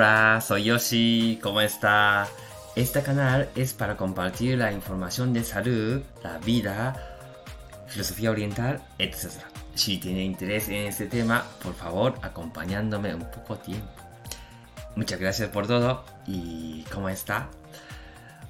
Hola, soy Yoshi, ¿cómo está? Este canal es para compartir la información de salud, la vida, filosofía oriental, etc. Si tiene interés en este tema, por favor, acompañándome un poco tiempo. Muchas gracias por todo y ¿cómo está?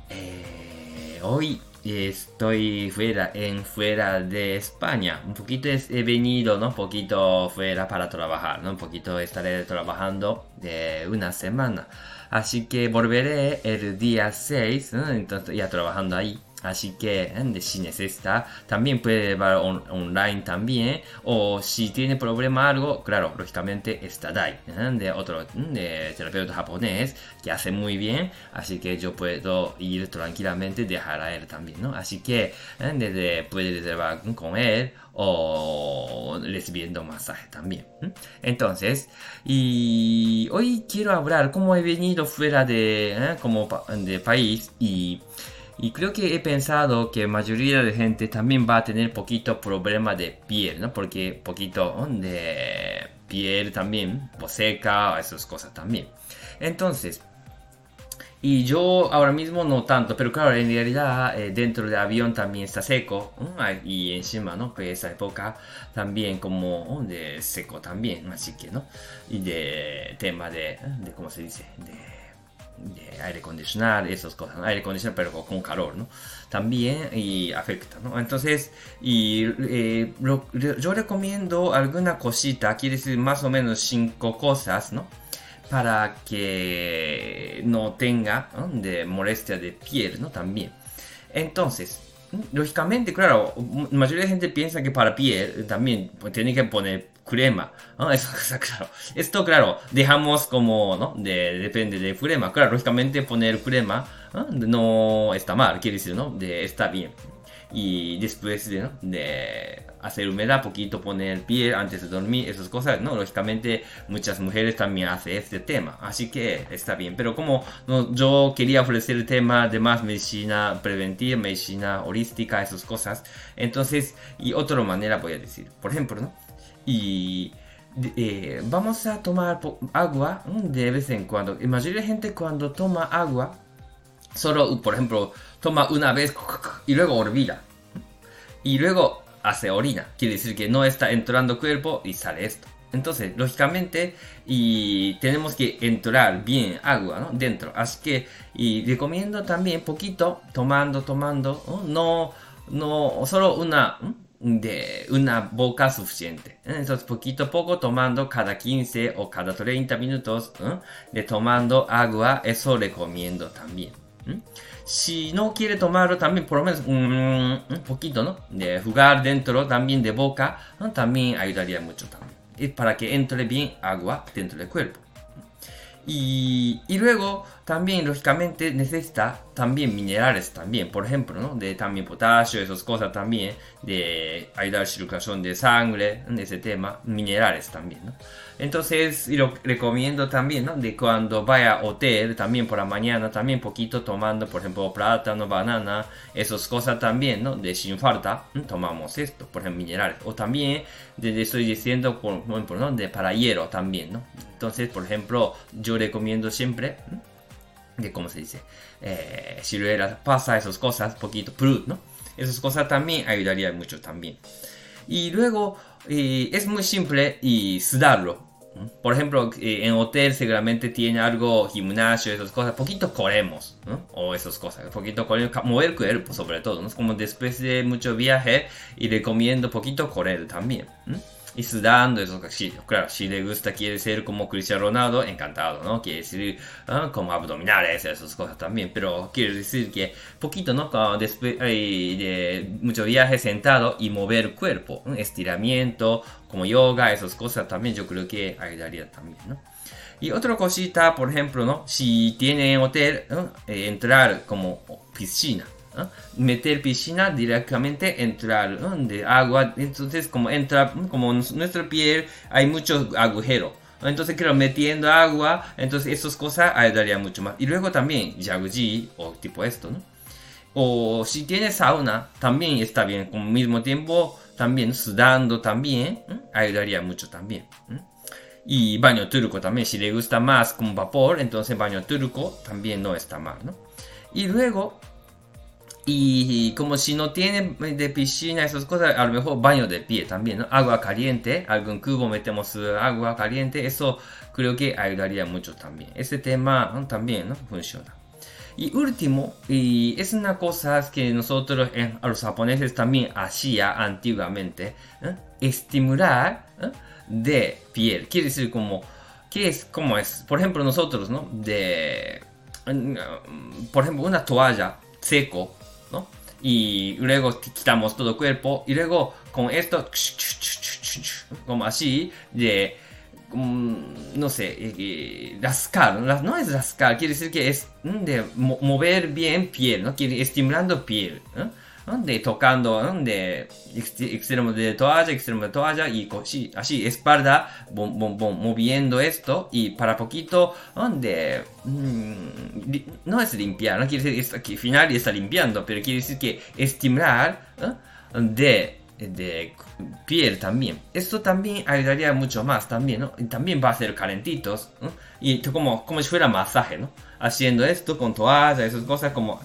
Eh, hoy estoy fuera, en fuera de España. Un poquito he venido, ¿no? Un poquito fuera para trabajar, ¿no? Un poquito estaré trabajando de una semana. Así que volveré el día 6, Entonces ya trabajando ahí. Así que si necesita, también puede llevar online también. O si tiene problema algo, claro, lógicamente está Dai, de otro de terapeuta japonés, que hace muy bien. Así que yo puedo ir tranquilamente, dejar a él también, ¿no? Así que desde, puede reservar con él o recibiendo masaje también. Entonces, y hoy quiero hablar cómo he venido fuera de, como de país y y creo que he pensado que mayoría de gente también va a tener poquito problema de piel, ¿no? Porque poquito de piel también, pues seca, esas cosas también. Entonces, y yo ahora mismo no tanto, pero claro, en realidad eh, dentro del avión también está seco. Y encima, ¿no? Que esa época también como de seco también, así que, ¿no? Y de tema de, de ¿cómo se dice? De aire acondicionado, esas cosas, aire acondicionado pero con calor, ¿no? También y afecta, ¿no? Entonces, y eh, yo recomiendo alguna cosita, quiere decir más o menos cinco cosas, ¿no? Para que no tenga de molestia de piel, ¿no? También. Entonces, lógicamente, claro, la mayoría de gente piensa que para piel también tiene que poner crema. claro. Esto, claro, dejamos como, ¿no? De, depende de crema. Claro, lógicamente poner crema ¿no? está mal, quiere decir, ¿no? De, está bien. Y después de, ¿no? de hacer humedad, poquito poner el pie antes de dormir, esas cosas, ¿no? Lógicamente muchas mujeres también hacen este tema, así que está bien. Pero como ¿no? yo quería ofrecer el tema de más medicina preventiva, medicina holística, esas cosas, entonces, y otra manera voy a decir, por ejemplo, ¿no? Y eh, vamos a tomar agua de vez en cuando. La mayoría de gente cuando toma agua, solo, por ejemplo, toma una vez y luego olvida. Y luego hace orina. Quiere decir que no está entrando cuerpo y sale esto. Entonces, lógicamente, y tenemos que entrar bien agua ¿no? dentro. Así que, y recomiendo también poquito, tomando, tomando, no, no, solo una, de una boca suficiente. Entonces, poquito a poco tomando cada 15 o cada 30 minutos de tomando agua, eso recomiendo también. Si no quiere tomarlo, también por lo menos un, poquito, ¿no? De jugar dentro también de boca, también ayudaría mucho también. Para que entre bien agua dentro del cuerpo. Y, luego también lógicamente necesita también minerales también, por ejemplo, ¿no? De también potasio, esas cosas también, de ayudar a la circulación de sangre, de ese tema, minerales también, ¿no? Entonces, lo recomiendo también, ¿no? De cuando vaya a hotel, también por la mañana, también poquito tomando, por ejemplo, plátano, banana, esas cosas también, ¿no? De sin falta, tomamos esto, por ejemplo, minerales. O también, de, estoy diciendo, por ejemplo, ¿no? De para hierro también, ¿no? Entonces, por ejemplo, yo recomiendo siempre, de cómo se dice, eh, le pasa esas cosas, poquito, prut, ¿no? Esas cosas también ayudaría mucho también. Y luego, eh, es muy simple y sudarlo, por ejemplo, eh, en hotel seguramente tiene algo, gimnasio, esas cosas, poquito corremos, ¿no? O esas cosas, poquito corremos, mover el cuerpo sobre todo, ¿no? Como después de mucho viaje y recomiendo poquito correr también, y sudando, eso sí, claro, si le gusta, quiere ser como Cristiano Ronaldo, encantado, ¿no? Quiere decir ¿ah? como abdominales, esas cosas también, pero quiere decir que poquito, ¿no? Después de mucho viaje sentado y mover el cuerpo, estiramiento, como yoga, esas cosas también yo creo que ayudaría también, ¿no? Y otra cosita, por ejemplo, ¿no? Si tiene hotel, eh, entrar como piscina, meter piscina directamente entrar de agua entonces como entra como nuestra piel hay muchos agujeros entonces creo metiendo agua entonces esas cosas ayudaría mucho más. Y luego también jacuzzi o tipo esto o si tienes sauna también está bien. Con mismo tiempo también sudando también ayudaría mucho también Y baño turco también, si le gusta más con vapor, entonces baño turco también no está mal, ¿no? Y luego, y como si no tiene de piscina, esas cosas, a lo mejor baño de pie también, ¿no? Agua caliente, algún cubo metemos agua caliente, eso creo que ayudaría mucho también. Ese tema también, ¿no? Funciona. Y último, y es una cosa que nosotros en, a los japoneses también hacía antiguamente, ¿eh? estimular ¿eh? de piel. Quiere decir como, ¿qué es? ¿Cómo es? Por ejemplo, nosotros, ¿no? De, por ejemplo, una toalla seco, ¿no? Y luego quitamos todo el cuerpo y luego con esto, como así, de no sé, eh, rascar, no es rascar, quiere decir que es mm, de mover bien piel, ¿no? Estimulando piel, De tocando, de extremo de toalla, extremo de toalla y así, así espalda, moviendo esto y para poquito, de, mm, no es limpiar, no quiere decir que al final está limpiando, pero quiere decir que estimular de de piel también. Esto también ayudaría mucho más también, ¿no? También va a ser calentitos, Y como, como si fuera masaje, ¿no? Haciendo esto con toalla, esas cosas como...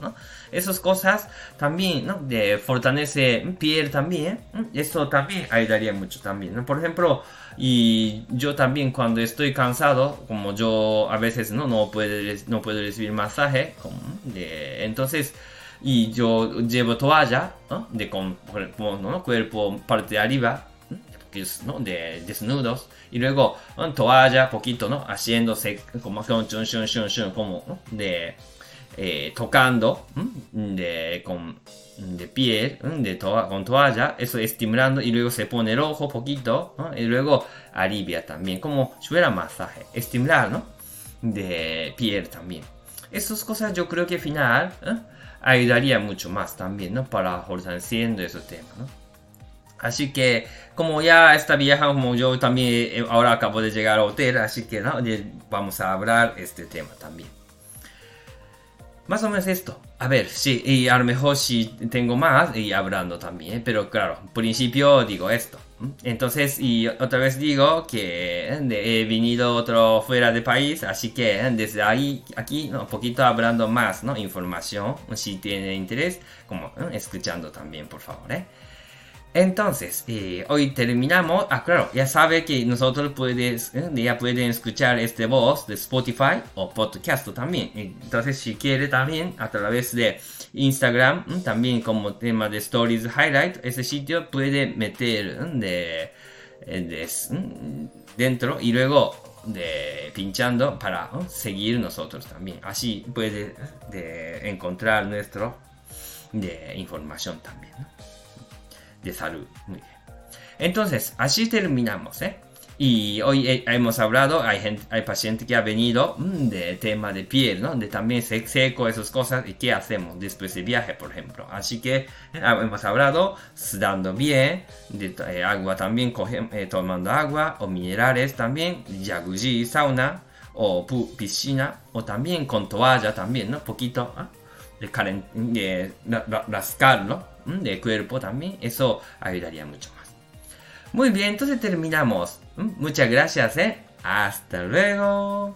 ¿no? Esas cosas también, ¿no? De fortalece piel también. Esto también ayudaría mucho también, ¿no? Por ejemplo, y yo también cuando estoy cansado, como yo a veces no, no, puedo, no puedo recibir masaje, como, entonces y yo llevo toalla de con, ¿no? cuerpo parte de arriba ¿no? de desnudos. Y luego toalla poquito no haciéndose como como de eh, tocando de con de piel de con toalla eso estimulando y luego se pone rojo poquito y luego alivia también como si fuera masaje estimular no de piel también. Esas cosas yo creo que al final ayudaría mucho más también, ¿no? Para fortaleciendo esos temas, ¿no? Así que, como ya esta vieja, como yo también eh, ahora acabo de llegar al hotel, así que ¿no? vamos a hablar este tema también. Más o menos esto. A ver, sí, y a lo mejor si tengo más, y hablando también, pero claro, en principio digo esto. Entonces, y otra vez digo que he venido otro fuera de país, así que desde ahí, aquí, un poquito hablando más, ¿no? Información, si tiene interés, como escuchando también, por favor, ¿eh? Entonces, eh, hoy terminamos. Ah, claro, ya sabe que nosotros puedes, eh, ya pueden escuchar este voz de Spotify o podcast también. Entonces, si quiere también a través de Instagram, mm, también como tema de Stories Highlight, ese sitio puede meter mm, de, eh, mm, dentro y luego de pinchando para seguir nosotros también. Así puede de encontrar nuestro de información también de salud. Muy bien. Entonces, así terminamos, ¿eh? Y hoy hemos hablado, hay, gente, hay paciente que ha venido mm, de tema de piel, ¿no? De también seco, esas cosas, y qué hacemos después de viaje, por ejemplo. Así que eh, hemos hablado, sudando bien, de eh, agua también, eh, tomando agua, o minerales también, jacuzzi, sauna, o piscina, o también con toalla también, ¿no? Poquito, ¿ah? De, de, rascarlo de cuerpo también, eso ayudaría mucho más. Muy bien, entonces terminamos. Muchas gracias, ¿eh? Hasta luego.